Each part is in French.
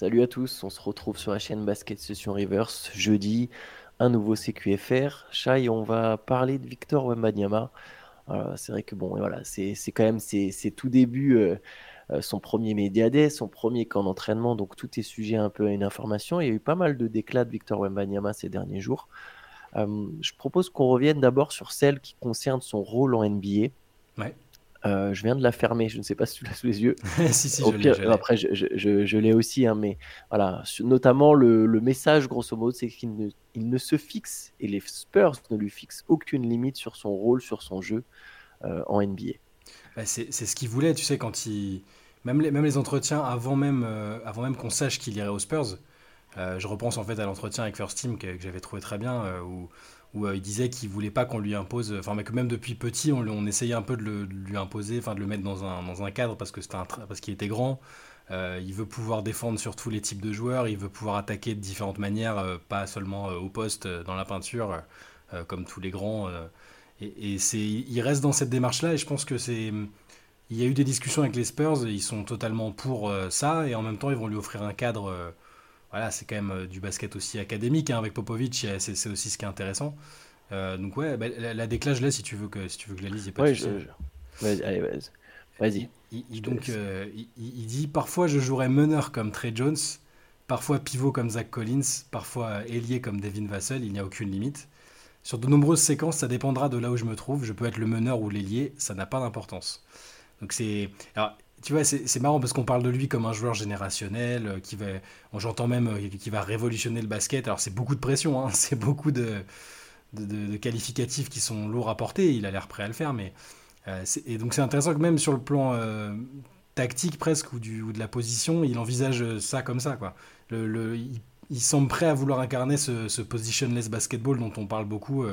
Salut à tous, on se retrouve sur la chaîne Basket Session Reverse jeudi, un nouveau CQFR. Chai, on va parler de Victor Wembanyama. c'est vrai que bon, voilà, c'est quand même c'est tout début, euh, euh, son premier médiadé, son premier camp d'entraînement, donc tout est sujet un peu à une information. Il y a eu pas mal de déclats de Victor Wembanyama ces derniers jours. Euh, je propose qu'on revienne d'abord sur celle qui concerne son rôle en NBA. Euh, je viens de la fermer, je ne sais pas si tu l'as sous les yeux. si, si, je après, je, je, je, l'ai aussi, hein, mais voilà. Notamment, le, le message, grosso modo, c'est qu'il ne, il ne se fixe, et les Spurs ne lui fixent aucune limite sur son rôle, sur son jeu euh, en NBA. Bah, c'est ce qu'il voulait, tu sais, quand il. Même les, même les entretiens, avant même, euh, avant même qu'on sache qu'il irait aux Spurs, je repense en fait à l'entretien avec First Team que, que j'avais trouvé très bien, où où euh, il disait qu'il voulait pas qu'on lui impose, enfin, mais que même depuis petit, on, essayait un peu de, le, lui imposer, enfin, de le mettre dans un, dans un cadre parce que c'était un, parce qu'il était grand. Euh, il veut pouvoir défendre sur tous les types de joueurs, il veut pouvoir attaquer de différentes manières, euh, pas seulement au poste, dans la peinture, comme tous les grands. et, et il reste dans cette démarche-là, et je pense que c'est, il y a eu des discussions avec les Spurs, ils sont totalement pour ça, et en même temps, ils vont lui offrir un cadre voilà, c'est quand même euh, du basket aussi académique hein, avec Popovic, c'est aussi ce qui est intéressant. Euh, donc ouais, bah, la, la déclage là, si tu veux que si tu veux que je la lise, il a pas de souci. Vas-y, allez, vas-y. Vas-y. Il, donc, euh, il, dit parfois je jouerai meneur comme Trey Jones, parfois pivot comme Zach Collins, parfois ailier comme Devin Vassell, il n'y a aucune limite. Sur de nombreuses séquences, ça dépendra de là où je me trouve. Je peux être le meneur ou l'ailier, ça n'a pas d'importance. Donc c'est. Tu vois, c'est marrant parce qu'on parle de lui comme un joueur générationnel, euh, qui va, j'entends même, euh, qui va révolutionner le basket. Alors c'est beaucoup de pression, hein, c'est beaucoup de, qualificatifs qui sont lourds à porter. Il a l'air prêt à le faire, mais euh, et donc c'est intéressant que même sur le plan tactique presque ou, de la position, il envisage ça comme ça, il, semble prêt à vouloir incarner ce, positionless basketball dont on parle beaucoup.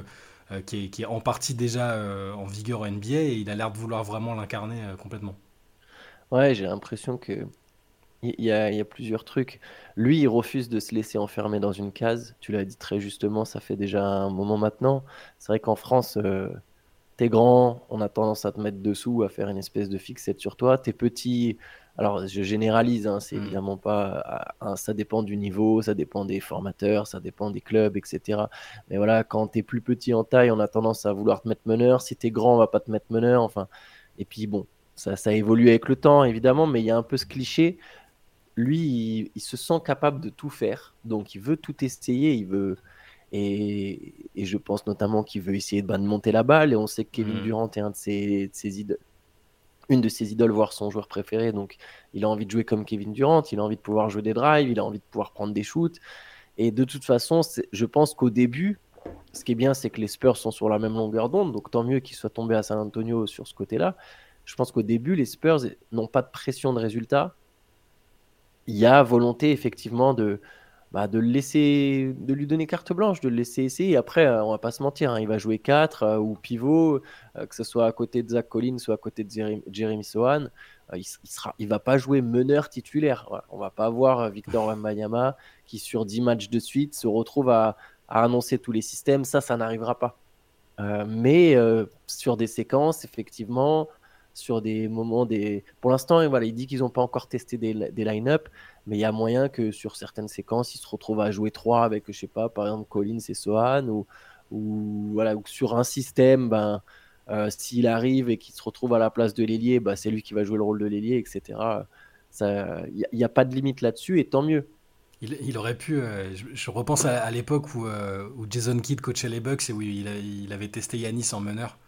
qui, est, qui, est, en partie déjà en vigueur en NBA et il a l'air de vouloir vraiment l'incarner complètement. Ouais, j'ai l'impression que il y, a, y a plusieurs trucs. Lui, il refuse de se laisser enfermer dans une case. Tu l'as dit très justement, ça fait déjà un moment maintenant. C'est vrai qu'en France, euh, t'es grand, on a tendance à te mettre dessous, à faire une espèce de fixette sur toi. T'es petit, alors je généralise, hein, c'est mmh. évidemment pas, ça dépend du niveau, ça dépend des formateurs, ça dépend des clubs, etc. Mais voilà, quand t'es plus petit en taille, on a tendance à vouloir te mettre meneur. Si t'es grand, on va pas te mettre meneur. Enfin, et puis bon, ça, ça évolue avec le temps, évidemment, mais il y a un peu ce cliché. Lui, il, se sent capable de tout faire, donc il veut tout essayer, il veut. Et, je pense notamment qu'il veut essayer de, monter la balle. Et on sait que Kevin mmh. Durant est un de ses, idoles, une de ses idoles, voire son joueur préféré. Donc il a envie de jouer comme Kevin Durant, il a envie de pouvoir jouer des drives, il a envie de pouvoir prendre des shoots. Et de toute façon, je pense qu'au début, ce qui est bien, c'est que les Spurs sont sur la même longueur d'onde. Donc tant mieux qu'ils soient tombés à San Antonio sur ce côté-là. Je pense qu'au début, les Spurs n'ont pas de pression de résultat. Il y a volonté effectivement de, bah, de, laisser, de lui donner carte blanche, de le laisser essayer. Après, euh, on va pas se mentir, hein, il va jouer 4 euh, ou pivot, euh, que ce soit à côté de Zach Collins ou à côté de Jeremy Sohan. il, ne il va pas jouer meneur titulaire. On va pas avoir Victor Wembanyama qui, sur 10 matchs de suite, se retrouve à, à annoncer tous les systèmes. Ça, ça n'arrivera pas. mais sur des séquences, effectivement, sur des moments des. Pour l'instant, voilà, il dit qu'ils n'ont pas encore testé des, line-up, mais il y a moyen que sur certaines séquences, ils se retrouvent à jouer trois avec, je sais pas, par exemple Collins et Sohan, ou, voilà, ou sur un système, ben, euh, s'il arrive et qu'il se retrouve à la place de l'ailier, ben, c'est lui qui va jouer le rôle de l'ailier, etc. Il n'y a, pas de limite là-dessus, et tant mieux. Il, aurait pu. Euh, je, repense à, l'époque où, euh, où, Jason Kidd coachait les Bucks et où il, il avait testé Yanis en meneur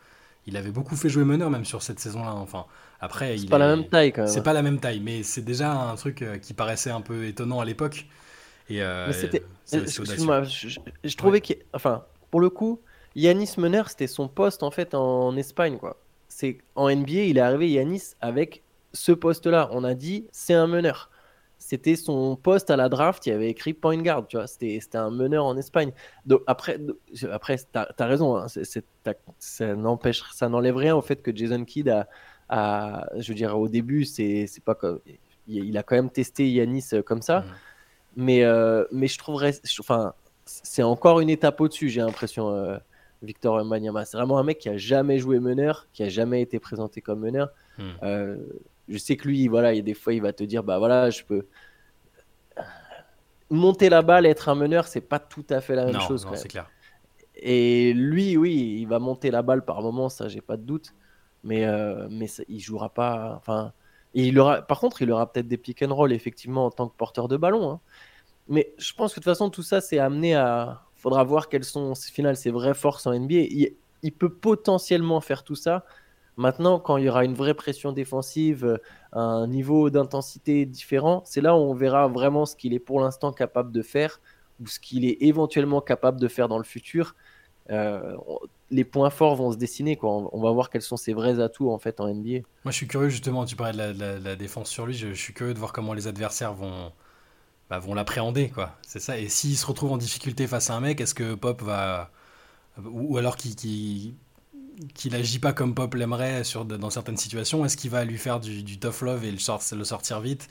il avait beaucoup fait jouer meneur même sur cette saison-là. Enfin, après, c'est pas la même taille quand même. C'est pas la même taille, mais c'est déjà un truc euh, qui paraissait un peu étonnant à l'époque. Et euh, c'était. Excuse-moi, je, trouvais que, enfin, pour le coup, Yanis meneur, c'était son poste en fait en Espagne, quoi. C'est en NBA, il est arrivé Yanis avec ce poste-là. On a dit, c'est un meneur c'était son poste à la draft, il avait écrit point guard, tu vois, c'était un meneur en Espagne. Donc après, après tu as, raison, hein, ça n'empêche, ça n'enlève rien au fait que Jason Kidd a, je veux dire, au début, c'est pas comme, il, a quand même testé Yanis euh, comme ça, mais, euh, mais je trouverais, enfin, c'est encore une étape au-dessus, j'ai l'impression. Euh, Victor Wembanyama, c'est vraiment un mec qui a jamais joué meneur, qui a jamais été présenté comme meneur. Hmm je sais que lui, voilà, il y a des fois, il va te dire, bah voilà, je peux. monter la balle, être un meneur, c'est pas tout à fait la même chose. Non, c'est clair. Et lui, oui, il va monter la balle par moment, ça, j'ai pas de doute. Mais, euh, mais il jouera pas. Enfin, il aura, par contre, il aura peut-être des pick and roll, effectivement, en tant que porteur de ballon. Hein. Mais je pense que de toute façon, tout ça, c'est amené à. faudra voir quelles sont, au final, ses vraies forces en NBA. il peut potentiellement faire tout ça Maintenant, quand il y aura une vraie pression défensive, euh, un niveau d'intensité différent, c'est là où on verra vraiment ce qu'il est pour l'instant capable de faire ou ce qu'il est éventuellement capable de faire dans le futur. Euh, les points forts vont se dessiner. Quoi. On va voir quels sont ses vrais atouts en fait en NBA. Moi, je suis curieux justement. Tu parlais de la, défense sur lui. Je, suis curieux de voir comment les adversaires vont bah, vont l'appréhender. quoi. C'est ça. Et s'il se retrouve en difficulté face à un mec, est-ce que Pop va ou, alors qui qu'il agit pas comme Pop l'aimerait sur dans certaines situations Est-ce qu'il va lui faire du, tough love et le, le sortir vite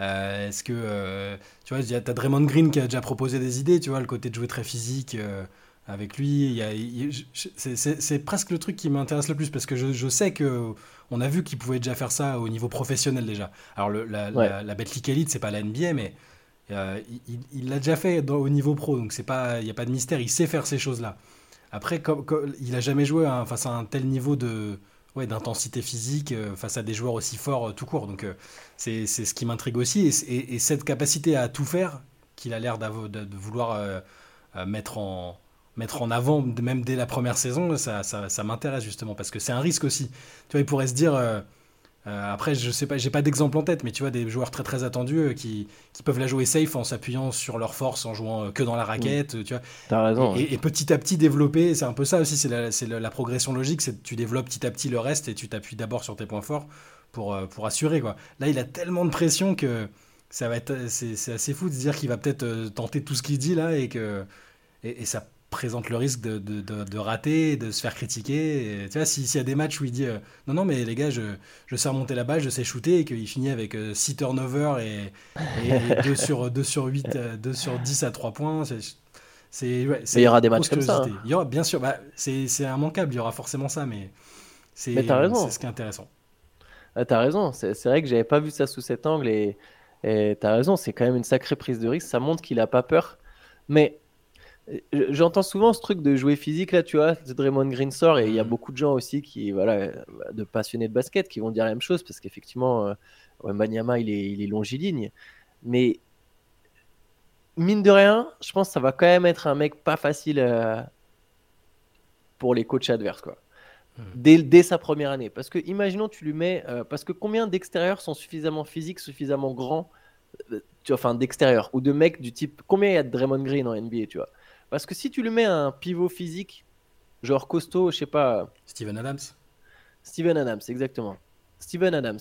euh, Est-ce que euh, tu vois, t'as Draymond Green qui a déjà proposé des idées, tu vois, le côté de jouer très physique euh, avec lui. C'est presque le truc qui m'intéresse le plus parce que je, sais que on a vu qu'il pouvait déjà faire ça au niveau professionnel déjà. Alors le, la, la, la Betclic Elite, c'est pas la NBA, mais il l'a déjà fait au niveau pro, donc c'est pas, il y a pas de mystère. Il sait faire ces Après, il a jamais joué face à un tel niveau de ouais, d'intensité physique euh, face à des joueurs aussi forts euh, tout court. Donc euh, c'est ce qui m'intrigue aussi. Et, cette capacité à tout faire qu'il a l'air de, vouloir mettre, en, mettre en avant, même dès la première saison, ça, ça, ça m'intéresse justement parce que c'est un risque aussi. Tu vois, il pourrait se dire euh, après, je sais pas, j'ai pas d'exemple en tête, mais tu vois des joueurs très très attendus euh, qui, qui, peuvent la jouer safe en s'appuyant sur leur force, en jouant euh, que dans la raquette, tu vois. As raison. Et, petit à petit développer, c'est un peu ça aussi, c'est la, la, progression logique, c'est tu développes petit à petit le reste et tu t'appuies d'abord sur tes points forts pour, pour assurer quoi. Là, il a tellement de pression que ça va être, c'est assez fou de se dire qu'il va peut-être tenter tout ce qu'il dit là et que et, et ça présente le risque de, de, de, rater, de se faire critiquer. tu vois, s'il y a des matchs où il dit euh, non, non, mais les gars, je, je sais remonter la balle, je sais shooter, et qu'il finit avec 6 euh, turnovers et, et, 2, sur, 2 sur 8, 2 euh, sur 10 à 3 points. C'est, ouais, il y aura des matchs comme ça. Hein. Il y aura, bien sûr, bah, c'est, immanquable, il y aura forcément ça, mais c'est, ce qui est intéressant. Ah, t'as raison, c'est, vrai que j'avais pas vu ça sous cet angle, et, et t'as raison, c'est quand même une sacrée prise de risque, ça montre qu'il a pas peur. Mais J'entends souvent ce truc de jouer physique là, tu vois, de Draymond Green sort et il y a mm. beaucoup de gens aussi qui, voilà, de passionnés de basket qui vont dire la même chose parce qu'effectivement, euh, Manyama il est, il est longiligne, mais mine de rien, je pense que ça va quand même être un mec pas facile euh, pour les coachs adverses quoi. Mm. Dès, dès, sa première année, parce que imaginons tu lui mets, euh, parce que combien d'extérieurs sont suffisamment physiques, suffisamment grands, tu vois, enfin d'extérieur ou de mecs du type, combien il y a de Draymond Green en NBA, tu vois? Parce que si tu lui mets un pivot physique, genre costaud, je sais pas. Steven Adams Steven Adams, exactement. Steven Adams.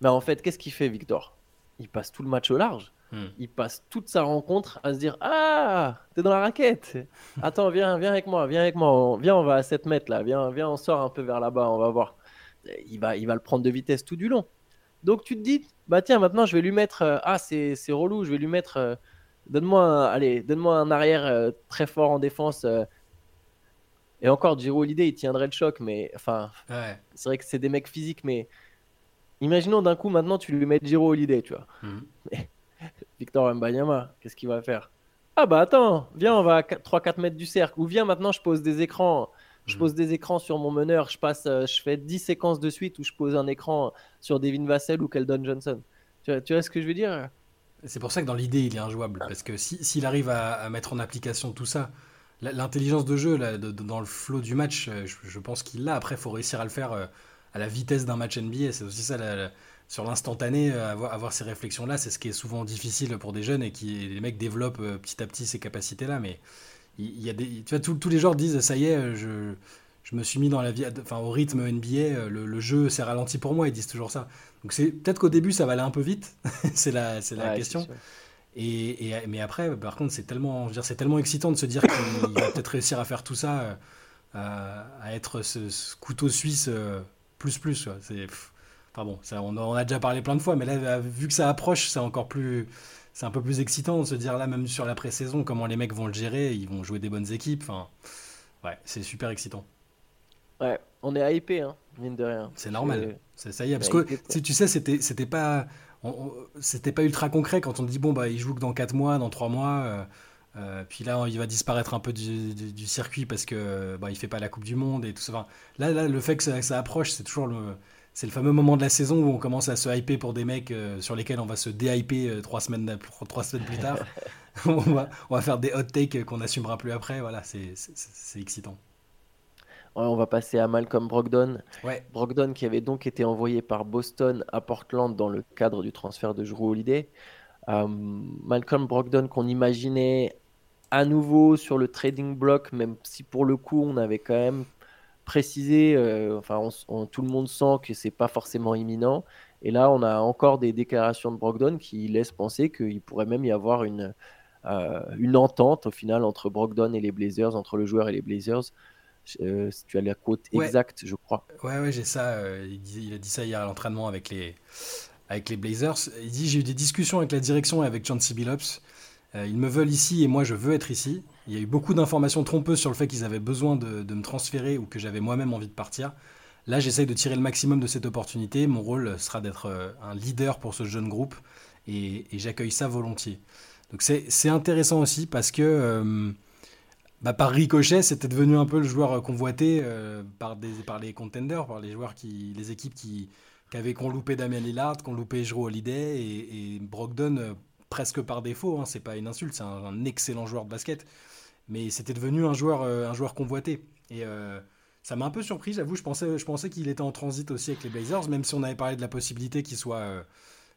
Mais en fait, qu'est-ce qu'il fait, Victor? Il passe tout le match au large. Hmm. Il passe toute sa rencontre à se dire Ah, t'es dans la raquette. Attends, viens, viens avec moi, viens avec moi. Viens, on va à 7 mètres là. Viens, viens, on sort un peu vers là-bas, on va voir. Il va, il va le prendre de vitesse tout du long. Donc tu te dis, bah tiens, maintenant je vais lui mettre. Euh, ah, c'est relou, je vais lui mettre. Euh, Donne-moi allez, donne-moi un arrière euh, très fort en défense. Euh. Et encore, Giro Holiday, il tiendrait le choc, mais enfin, c'est vrai que c'est des mecs physiques, mais imaginons d'un coup maintenant tu lui mets Giro Holiday, tu vois. Mhm. Victor Mbanyama, qu'est-ce qu'il va faire? Ah bah attends, viens, on va à 3-4 mètres du cercle. Ou viens maintenant, je pose des écrans. Je mhm. pose des écrans sur mon meneur, je passe, euh, je fais 10 séquences de suite où je pose un écran sur Devin Vassell ou Keldon Johnson. Tu tu vois ce que je veux dire? C'est pour ça que dans l'idée, il est injouable. Parce que s'il arrive à, mettre en application tout ça, l'intelligence de jeu dans le flow du match, euh, je, pense qu'il l'a. Après, il faut réussir à le faire euh, à la vitesse d'un match NBA. C'est aussi ça, sur l'instantané, euh, avoir, ces réflexions-là, c'est ce qui est souvent difficile pour des jeunes et qui les mecs développent petit à petit ces capacités-là. Mais il, y a tu vois, tous les joueurs disent ça y est, je, je me suis mis dans la vie, enfin au rythme NBA, le, jeu s'est ralenti pour moi. Ils disent toujours ça. Donc c'est peut-être qu'au début ça va aller un peu vite, c'est la, c'est la question. Et, mais après, par contre, c'est tellement, c'est tellement excitant de se dire qu'il va peut-être réussir à faire tout ça, euh, à, être ce, couteau suisse euh, plus plus. C'est, enfin bon, ça, on, on, a déjà parlé plein de fois, mais là, vu que ça approche, c'est encore plus, c'est un peu plus excitant de se dire là, même sur la pré-saison, comment les mecs vont le gérer, ils vont jouer des bonnes équipes. Enfin, ouais, c'est super excitant. Ouais, on est hypé, hein, mine de rien. C'est normal. Ça y est, parce que tu sais, c'était, c'était pas. c'était pas ultra concret quand on dit bon bah il joue que dans 4 mois, dans 3 mois. Euh, puis là, il va disparaître un peu du, circuit parce que bah, il fait pas la Coupe du Monde et tout ça. là, là, le fait que ça, approche, c'est toujours le, c'est le fameux moment de la saison où on commence à se hyper pour des mecs euh, sur lesquels on va se déhyper euh, trois semaines, trois semaines plus tard. on, va, on, va, faire des hot takes qu'on n'assumera plus après. Voilà, c'est excitant. On va passer à Malcolm Brogdon. Brogdon qui avait donc été envoyé par Boston à Portland dans le cadre du transfert de Drew Holiday. Malcolm Brogdon qu'on imaginait à nouveau sur le trading block, même si pour le coup on avait quand même précisé, euh, enfin tout le monde sent que c'est pas forcément imminent. Et là on a encore des déclarations de Brogdon qui laissent penser qu'il pourrait même y avoir une, euh, une entente au final entre Brogdon et les Blazers, entre le joueur et les Blazers. Euh, si tu as la quote exacte, je crois. Ouais, ouais, j'ai ça. Il, il, a dit ça hier à l'entraînement avec les, avec les Blazers. Il dit J'ai eu des discussions avec la direction et avec John C. Billups. Euh, ils me veulent ici et moi je veux être ici. Il y a eu beaucoup d'informations trompeuses sur le fait qu'ils avaient besoin de, me transférer ou que j'avais moi-même envie de partir. Là, j'essaye de tirer le maximum de cette opportunité. Mon rôle sera d'être euh, un leader pour ce jeune groupe et, j'accueille ça volontiers. Donc c'est intéressant aussi parce que euh, bah, par ricochet, c'était devenu un peu le joueur convoité par, des, par les contenders, par les joueurs les équipes qui, avaient qu'on loupé Damien Lillard, qu'on loupé Jero Holiday et, et Brogdon presque par défaut, hein, c'est pas une insulte, c'est un, excellent joueur de basket, mais c'était devenu un joueur, euh, convoité. Et euh, ça m'a un peu surpris, j'avoue, je pensais, je pensais qu'il était en transit aussi avec les Blazers, même si on avait parlé de la possibilité qu'il soit euh,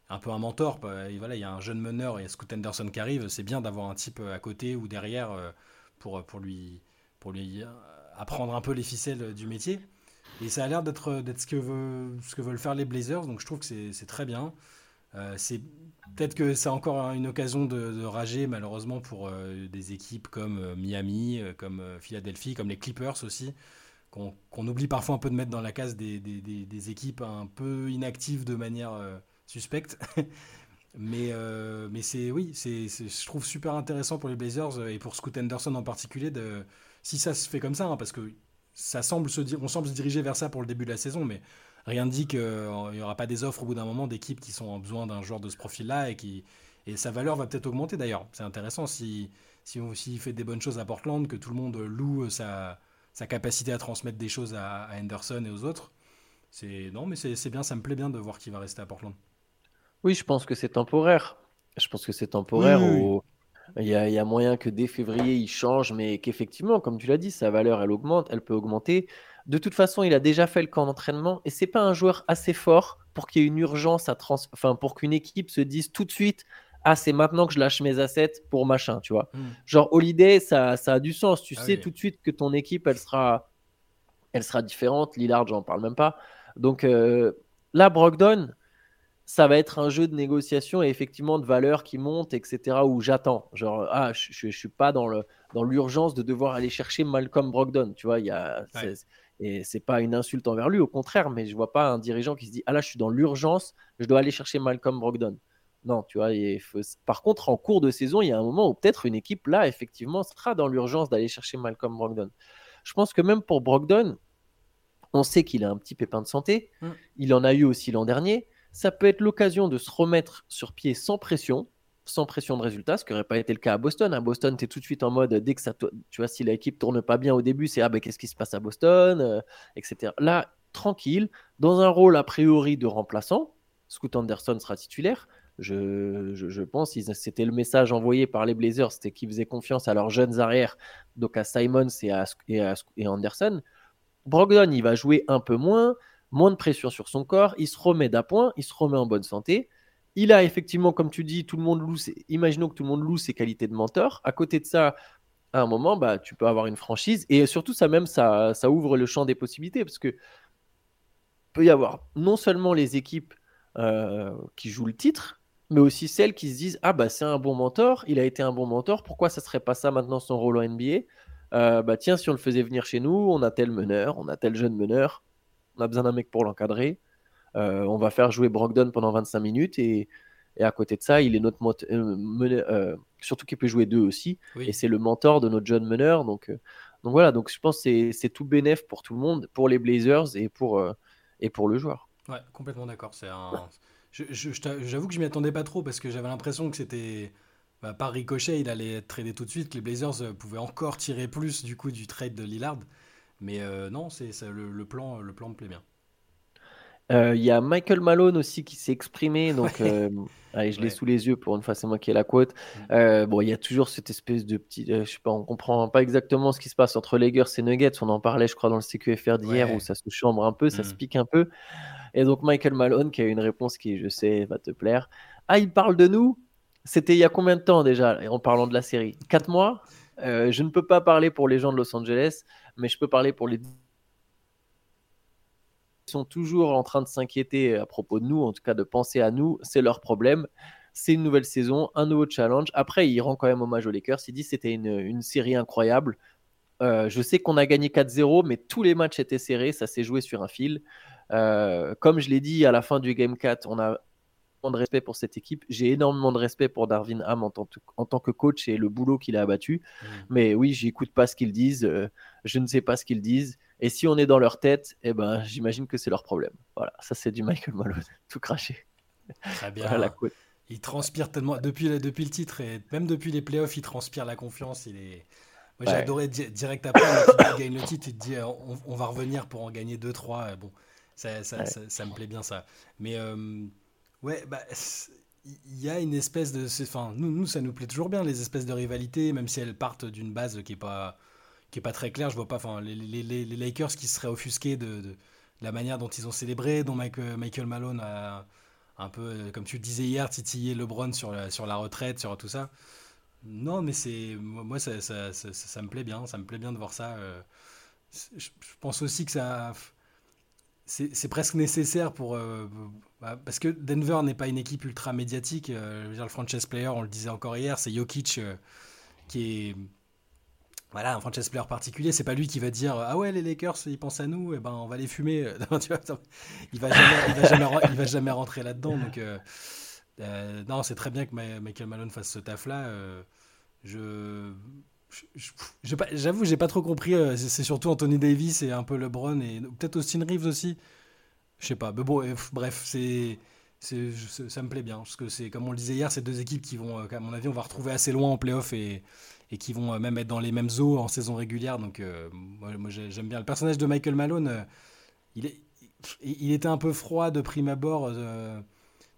un peu un mentor. Bah, et il y a un jeune meneur, il y a Scoot Anderson qui arrive, c'est bien d'avoir un type à côté ou derrière pour, pour lui, pour lui apprendre un peu les ficelles du métier. Et ça a l'air d'être ce, que ce que veulent faire les Blazers, donc je trouve que c'est très bien. Euh, peut-être que c'est encore une occasion de, rager malheureusement pour euh, des équipes comme euh, Miami, comme Philadelphie, comme les Clippers aussi, qu'on oublie parfois un peu de mettre dans la case des, des, équipes un peu inactives de manière suspecte. Mais mais c'est oui, c'est je trouve super intéressant pour les Blazers et pour Scoot Anderson en particulier si ça se fait comme ça, hein, parce que ça semble se on semble se diriger vers ça pour le début de la saison, mais rien ne dit qu'il n'y aura pas des offres au bout d'un moment d'équipes qui sont en besoin d'un joueur de ce profil-là et qui et sa valeur va peut-être augmenter d'ailleurs. C'est intéressant si si on fait des bonnes choses à Portland, que tout le monde loue sa, sa capacité à transmettre des choses à, Henderson et aux autres. C'est non, mais c'est bien, ça me plaît bien de voir qu'il va rester à Portland. Oui, je pense que c'est temporaire. Je pense que c'est temporaire. Il, y a, il y, a, moyen que dès février, il change, mais qu'effectivement, comme tu l'as dit, sa valeur, elle augmente, elle peut augmenter. De toute façon, il a déjà fait le camp d'entraînement et c'est pas un joueur assez fort pour qu'il y ait une urgence à trans enfin pour qu'une équipe se dise tout de suite ah c'est maintenant que je lâche mes assets pour machin, tu vois. Hmm. Genre Holiday, ça, ça a du sens. Tu ah sais tout de suite que ton équipe, elle sera, elle sera différente. Lillard, j'en parle même pas. Donc euh, là, Brogdon, ça va être un jeu de négociation et effectivement de valeur qui monte, etc. Où j'attends. Genre ah, je, ne suis pas dans le dans l'urgence de devoir aller chercher Malcolm Brogdon. Tu vois, il y a et c'est pas une insulte envers lui, au contraire, mais je vois pas un dirigeant qui se dit Ah là, je suis dans l'urgence, je dois aller chercher Malcolm Brogdon. Non, tu vois. Par contre, en cours de saison, il y a un moment où peut-être une équipe là, effectivement, sera dans l'urgence d'aller chercher Malcolm Brogdon. Je pense que même pour Brogdon, on sait qu'il a un petit pépin de santé. Mm. Il en a eu aussi l'an dernier. Ça peut être l'occasion de se remettre sur pied sans pression sans pression de résultat, ce qui n'aurait pas été le cas à Boston. À Boston, tu es tout de suite en mode, dès que ça, tu vois, si l'équipe tourne pas bien au début, c'est ah ben qu'est-ce qui se passe à Boston, euh, etc. Là, tranquille, dans un rôle a priori de remplaçant, Scoot Anderson sera titulaire. Je, je, pense c'était le message envoyé par les Blazers, c'était qu'ils faisaient confiance à leurs jeunes arrières, donc à Simons et à, et Anderson. Brogdon, il va jouer un peu moins, moins de pression sur son corps, il se remet d'appoint, il se remet en bonne santé. Il a effectivement, comme tu dis, tout le monde loue. Imaginons que tout le monde loue ses qualités de mentor. À côté de ça, à un moment, bah, tu peux avoir une franchise. Et surtout, ça même, ça, ouvre le champ des possibilités. Parce que peut y avoir non seulement les équipes euh, qui jouent le titre, mais aussi celles qui se disent Ah, bah, c'est un bon mentor, il a été un bon mentor, pourquoi ça serait pas ça maintenant son rôle en NBA euh, tiens, si on le faisait venir chez nous, on a tel meneur, on a tel jeune meneur, on a besoin d'un mec pour l'encadrer. Euh, on va faire jouer Brogdon pendant 25 minutes et, à côté de ça, il est notre euh, euh, surtout qu'il peut jouer deux aussi. Et c'est le mentor de notre jeune meneur. Donc, donc voilà, donc je pense que c'est tout bénéf pour tout le monde, pour les Blazers et pour, et pour le joueur. Ouais, complètement d'accord. C'est un, J'avoue que je m'y attendais pas trop parce que j'avais l'impression que c'était. Bah, par ricochet, il allait être tradé tout de suite, que les Blazers euh, pouvaient encore tirer plus du coup du trade de Lillard. Mais euh, non, c'est le, plan, le plan me plaît bien. Euh, il y a Michael Malone aussi qui s'est exprimé. Donc, allez, je l'ai sous les yeux pour une fois, c'est moi qui ai la quote. Mm. bon, il y a toujours cette espèce de petit. je sais pas, on comprend pas exactement ce qui se passe entre Lakers et Nuggets. On en parlait, je crois, dans le CQFR d'hier où ça se chambre un peu, ça se mm. pique un peu. Et donc Michael Malone qui a une réponse qui, je sais, va te plaire. Ah, il parle de nous C'était il y a combien de temps déjà, en parlant de la série? Quatre mois? Euh, Je ne peux pas parler pour les gens de Los Angeles, mais je peux parler pour les Ils sont toujours en train de s'inquiéter à propos de nous, en tout cas de penser à nous, c'est leur problème. C'est une nouvelle saison, un nouveau challenge. Après, il rend quand même hommage aux Lakers. Il dit c'était une, série incroyable. Euh, je sais qu'on a gagné 4-0, mais tous les matchs étaient serrés, ça s'est joué sur un fil. Euh, comme je l'ai dit à la fin du Game 4, on a de respect pour cette équipe. J'ai énormément de respect pour Darwin Ham en tant, en tant que coach et le boulot qu'il a abattu. Mm. Mais oui, j'écoute pas ce qu'ils disent. Euh, je ne sais pas ce qu'ils disent. Et si on est dans leur tête, eh ben, j'imagine que c'est leur problème. Voilà, ça c'est du Michael Malone, tout craché. Très bien. il transpire tellement depuis, depuis le titre et même depuis les playoffs, il transpire la confiance. Il est. Moi, j'ai adoré direct après, il gagne le titre, il te dit on, on, va revenir pour en gagner 2-3. Bon, ça, ça, ça, me plaît bien ça. Mais euh, ouais, bah, il y a une espèce de. Enfin, nous, nous, ça nous plaît toujours bien, les espèces de rivalités, même si elles partent d'une base qui est pas pas très claire. Je vois pas. Enfin, les, Lakers qui seraient offusqués de, la manière dont ils ont célébré, dont euh, Michael Malone a un peu, euh, comme tu le disais hier, titillé LeBron sur la, sur la retraite, sur tout ça. Non, mais c'est moi, ça, ça, ça, ça, me plaît bien. Ça me plaît bien de voir ça. je pense aussi que ça c'est presque nécessaire pour. Euh, bah, parce que Denver n'est pas une équipe ultra médiatique. Euh, je veux dire, le franchise player, on le disait encore hier, c'est Jokic euh, qui est. Voilà, un franchise player particulier. C'est pas lui qui va dire Ah ouais, les Lakers, ils pensent à nous, et eh ben on va les fumer. il, va jamais, il, va jamais, il va jamais rentrer là-dedans. Donc, non, c'est très bien que Michael Malone fasse ce taf-là. je J'avoue, j'ai pas trop compris. Euh, c'est surtout Anthony Davis et un peu LeBron et peut-être Austin Reeves aussi. Je sais pas. Mais bon, euh, bref, c'est ça me plaît bien parce que c'est comme on le disait hier, c'est deux équipes qui vont, euh, à mon avis, on va retrouver assez loin en playoff et, et qui vont même être dans les mêmes eaux en saison régulière. Donc, moi, j'aime bien le personnage de Michael Malone. il, il était un peu froid de prime abord.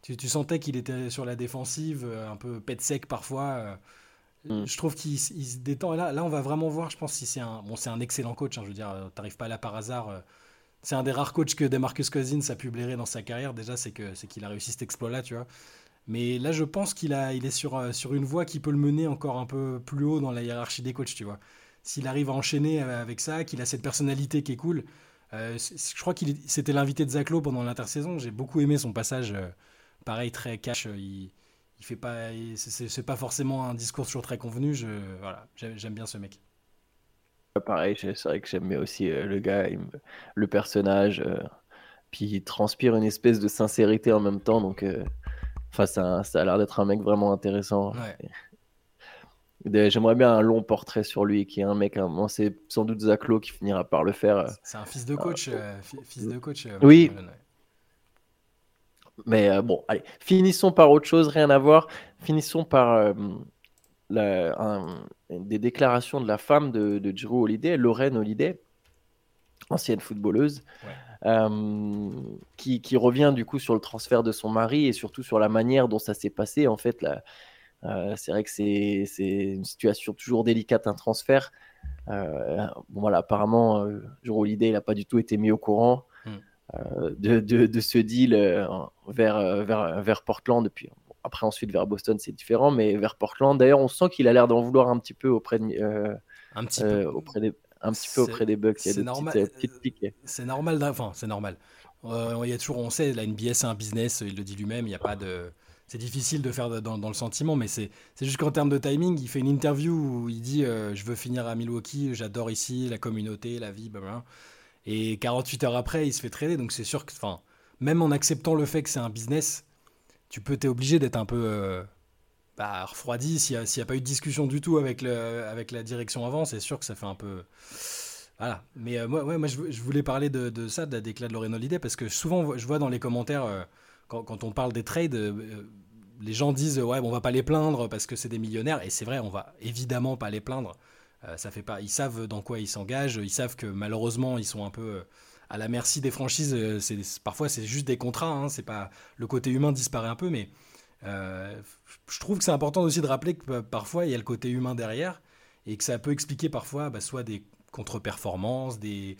tu, sentais qu'il était sur la défensive, un peu pet sec parfois. Mm. Je trouve qu'il se détend. Là, là, on va vraiment voir, je pense, si c'est un. Bon, un excellent coach, hein, je veux dire, euh, t'arrives pas là par hasard. Euh. C'est un des rares coachs que Demarcus Cousins a pu blairer dans sa carrière. Déjà, c'est que c'est qu'il a réussi cet exploit-là, tu vois. Mais là, je pense qu'il il est sur, euh, sur une voie qui peut le mener encore un peu plus haut dans la hiérarchie des coachs, tu vois. S'il arrive à enchaîner avec ça, qu'il a cette personnalité qui est cool. je crois qu'il c'était l'invité de Zaclo pendant l'intersaison. J'ai beaucoup aimé son passage. pareil, très cash. Il fait pas, c'est pas forcément un discours toujours très convenu. Je, voilà, j'aime bien ce mec. Pareil, c'est vrai que j'aime bien aussi euh, le gars, le personnage, euh, puis il transpire une espèce de sincérité en même temps, donc euh, enfin ça, ça, a l'air d'être un mec vraiment intéressant. J'aimerais bien un long portrait sur lui, qui est un mec, c'est sans doute Zaclo qui finira par le faire. C'est un fils de coach, fils de coach. oui. Mais euh, bon, allez, finissons par autre chose, rien à voir. Finissons par euh, des déclarations de la femme de, de Drew Holiday, Lorraine Holiday, ancienne footballeuse, euh, qui, qui, revient du coup sur le transfert de son mari et surtout sur la manière dont ça s'est passé. En fait, c'est vrai que c'est une situation toujours délicate, un transfert. bon, voilà, apparemment, Drew Holiday n'a pas du tout été mis au courant. Euh, de, de, ce deal euh, vers, euh, vers, vers Portland. Puis, après, ensuite, vers Boston, c'est différent, mais vers Portland. D'ailleurs, on sent qu'il a l'air d'en vouloir un petit peu auprès, de, un petit peu. auprès des un petit peu auprès des Bucks. C'est normal. C'est normal. Enfin, c'est normal. il y a toujours, on sait, la NBA c'est un business. Il le dit lui-même. Il n'y a pas de. C'est difficile de faire dans, dans le sentiment, mais c'est juste qu'en termes de timing, il fait une interview où il dit Je veux finir à Milwaukee, j'adore ici, la communauté, la vie, blablabla. Et 48 heures après, il se fait trader. Donc c'est sûr que, enfin, même en acceptant le fait que c'est un business, tu peux, t'es obligé d'être un peu euh, bah, refroidi. S'il n'y a, pas eu de discussion du tout avec, le, avec la direction avant, c'est sûr que ça fait un peu. Voilà. Mais euh, moi, moi je, voulais parler de, ça, de la déclaration de Lorraine Holiday, parce que souvent, je vois dans les commentaires. Euh, quand, on parle des trades, les gens disent ouais, bon, on va pas les plaindre parce que c'est des millionnaires. Et c'est vrai, on va évidemment pas les plaindre. Ça fait pas, ils savent dans quoi ils s'engagent. Ils savent que malheureusement, ils sont un peu à la merci des franchises. C'est, parfois, c'est juste des contrats. Hein, c'est pas le côté humain disparaît un peu, mais je trouve que c'est important aussi de rappeler que parfois il y a le côté humain derrière et que ça peut expliquer parfois bah, soit des contre-performances, des,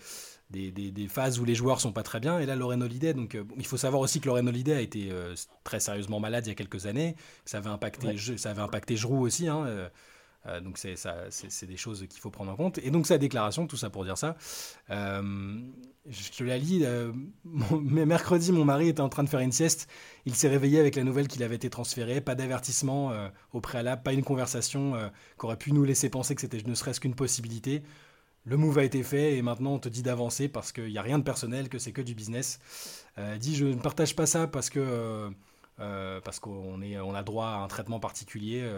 des, phases où les joueurs sont pas très bien. Et là, Lorraine Holiday, donc euh, il faut savoir aussi que Lorraine Holiday a été euh, très sérieusement malade il y a quelques années. Ça avait impacté, ça avait impacté Giroud aussi. Hein, euh, donc c'est des choses qu'il faut prendre en compte. Et donc sa déclaration, tout ça pour dire ça, euh, je te la lis. Euh, mercredi, mon mari était en train de faire une sieste. Il s'est réveillé avec la nouvelle qu'il avait été transféré. Pas d'avertissement au préalable, pas une conversation qui aurait pu nous laisser penser que c'était ne serait-ce qu'une possibilité. Le move a été fait et maintenant on te dit d'avancer parce qu'il n'y a rien de personnel, que c'est que du business. dit je ne partage pas ça parce que parce qu'on on a droit à un traitement particulier.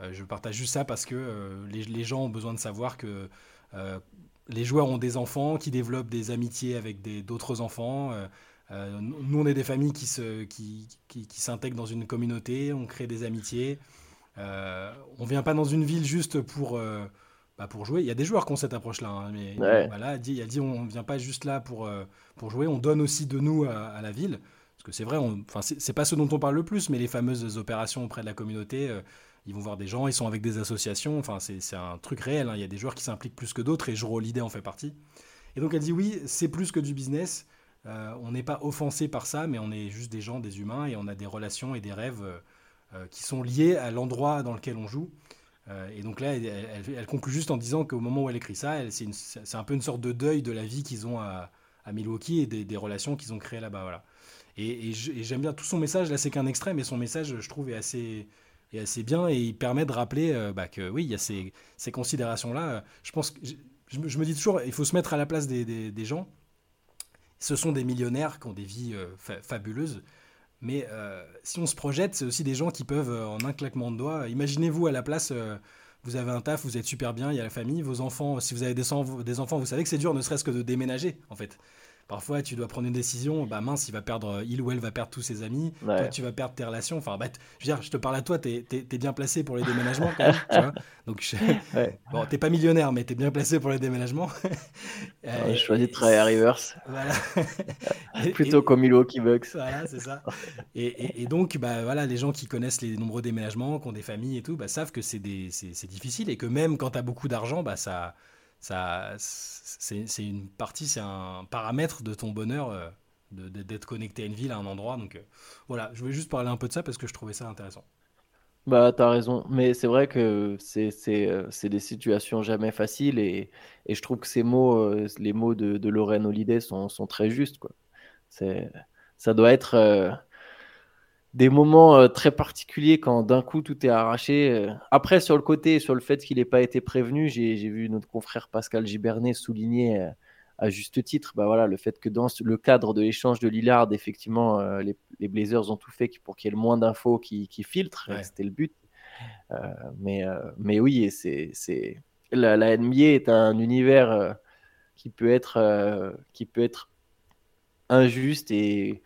Euh, je partage juste ça parce que euh, les, gens ont besoin de savoir que euh, les joueurs ont des enfants qui développent des amitiés avec d'autres enfants. nous, on est des familles qui s'intègrent qui, qui, qui dans une communauté, on crée des amitiés. Euh, on vient pas dans une ville juste pour, bah, pour jouer. Il y a des joueurs qui ont cette approche-là. Hein, mais voilà, il a dit on ne vient pas juste là pour, pour jouer, on donne aussi de nous à, la ville. Parce que c'est vrai, enfin, c'est pas ce dont on parle le plus, mais les fameuses opérations auprès de la communauté, ils vont voir des gens, ils sont avec des associations, enfin c'est un truc réel, hein. il y a des joueurs qui s'impliquent plus que d'autres et Joro l'idée en fait partie. Et donc elle dit oui, c'est plus que du business, euh, on n'est pas offensé par ça, mais on est juste des gens, des humains, et on a des relations et des rêves euh, euh, qui sont liés à l'endroit dans lequel on joue. et donc là, elle, conclut juste en disant qu'au moment où elle écrit ça, c'est un peu une sorte de deuil de la vie qu'ils ont à, Milwaukee et des, relations qu'ils ont créées là-bas. Voilà. Et j'aime bien tout son message, là c'est qu'un extrait, mais son message, je trouve, est assez est assez bien et il permet de rappeler euh, bah, que oui, il y a ces, ces considérations-là. Je pense je, me dis toujours, il faut se mettre à la place des, gens. Ce sont des millionnaires qui ont des vies euh, fabuleuses. Mais euh, si on se projette, c'est aussi des gens qui peuvent, en un claquement de doigts, imaginez-vous à la place, vous avez un taf, vous êtes super bien, il y a la famille, vos enfants, si vous avez des enfants, vous savez que c'est dur, ne serait-ce que de déménager, en fait. Parfois, tu dois prendre une décision, bah mince, il va perdre, il ou elle va perdre tous ses amis, toi tu vas perdre tes relations. Enfin, bah, je veux dire, je te parle à toi, tu es, bien placé pour les déménagements quand même, tu vois. Donc, je... bon, t'es pas millionnaire, mais tu es bien placé pour les déménagements. euh, je choisis de travailler à Rivers. Voilà. Plutôt comme Milwaukee Bucks. Voilà, c'est ça. Et, et, donc, bah, voilà, les gens qui connaissent les nombreux déménagements, qui ont des familles et tout, bah, savent que c'est difficile et que même quand tu as beaucoup d'argent, bah, ça ça, c'est une partie, c'est un paramètre de ton bonheur euh, d'être connecté à une ville, à un endroit. Donc euh, voilà, je voulais juste parler un peu de ça parce que je trouvais ça intéressant. Bah, t'as raison, mais c'est vrai que c'est euh, des situations jamais faciles et, et, je trouve que ces mots, les mots de, de Lorraine Holiday sont, sont très justes. Quoi. Ça doit être des moments euh, très particuliers quand d'un coup tout est arraché. Euh. Après, sur le côté, sur le fait qu'il n'ait pas été prévenu, j'ai vu notre confrère Pascal Gibernet souligner euh, à juste titre bah voilà, le fait que dans le cadre de l'échange de Lillard, effectivement, les, Blazers ont tout fait pour qu'il y ait le moins d'infos qui, filtrent. C'était le but. mais, mais oui, c'est la, la, NBA est un univers qui peut être, qui peut être injuste et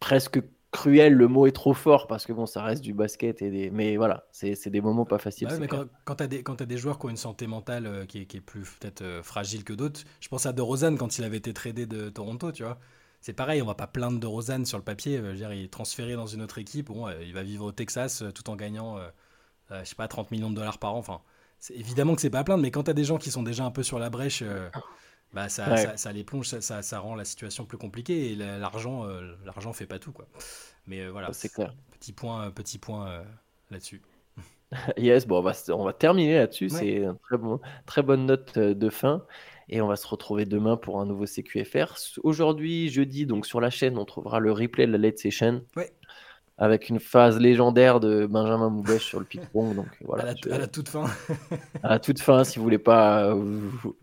presque cruel, le mot est trop fort parce que bon, ça reste du basket et des... mais voilà, c'est des moments pas faciles. mais quand, quand tu as, as, des joueurs qui ont une santé mentale euh, qui, est, qui, est, plus peut-être euh, fragile que d'autres, je pense à De Rosanne quand il avait été tradé de Toronto, tu vois. C'est pareil, on va pas plaindre De Rosanne sur le papier. Euh, je veux dire, il est transféré dans une autre équipe, bon, il va vivre au Texas tout en gagnant, je sais pas, 30 millions de dollars par an. Enfin, évidemment que c'est pas à plaindre, mais quand tu as des gens qui sont déjà un peu sur la brèche bah ça, ça, les plonge, ça, ça, rend la situation plus compliquée et l'argent euh, l'argent fait pas tout quoi. Mais euh, voilà, c'est clair. Petit point, petit point euh, là-dessus. yes, bon, on va, on va terminer là-dessus. C'est une très, bon, très bonne note de fin. Et on va se retrouver demain pour un nouveau CQFR. Aujourd'hui, jeudi, donc sur la chaîne, on trouvera le replay de la late session. Ouais avec une phase légendaire de Benjamin Moubèche sur le ping-pong. Donc, voilà, à, la, toute fin. à la toute fin, si vous voulez pas euh,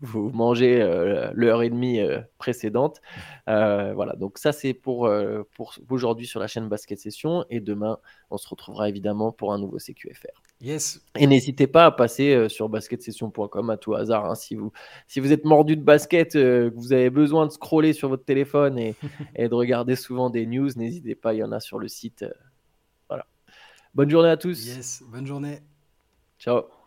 vous, manger euh, l'heure et demie euh, précédente. voilà, donc ça c'est pour, pour aujourd'hui sur la chaîne Basket Session. Et demain, On se retrouvera évidemment pour un nouveau CQFR. Yes. Et n'hésitez pas à passer euh, sur basketsession.com à tout hasard. Hein, si, vous, si vous êtes mordu de basket, que vous avez besoin de scroller sur votre téléphone et, et de regarder souvent des news, n'hésitez pas, il y en a sur le site. voilà. Bonne journée à tous. Yes, bonne journée. Ciao.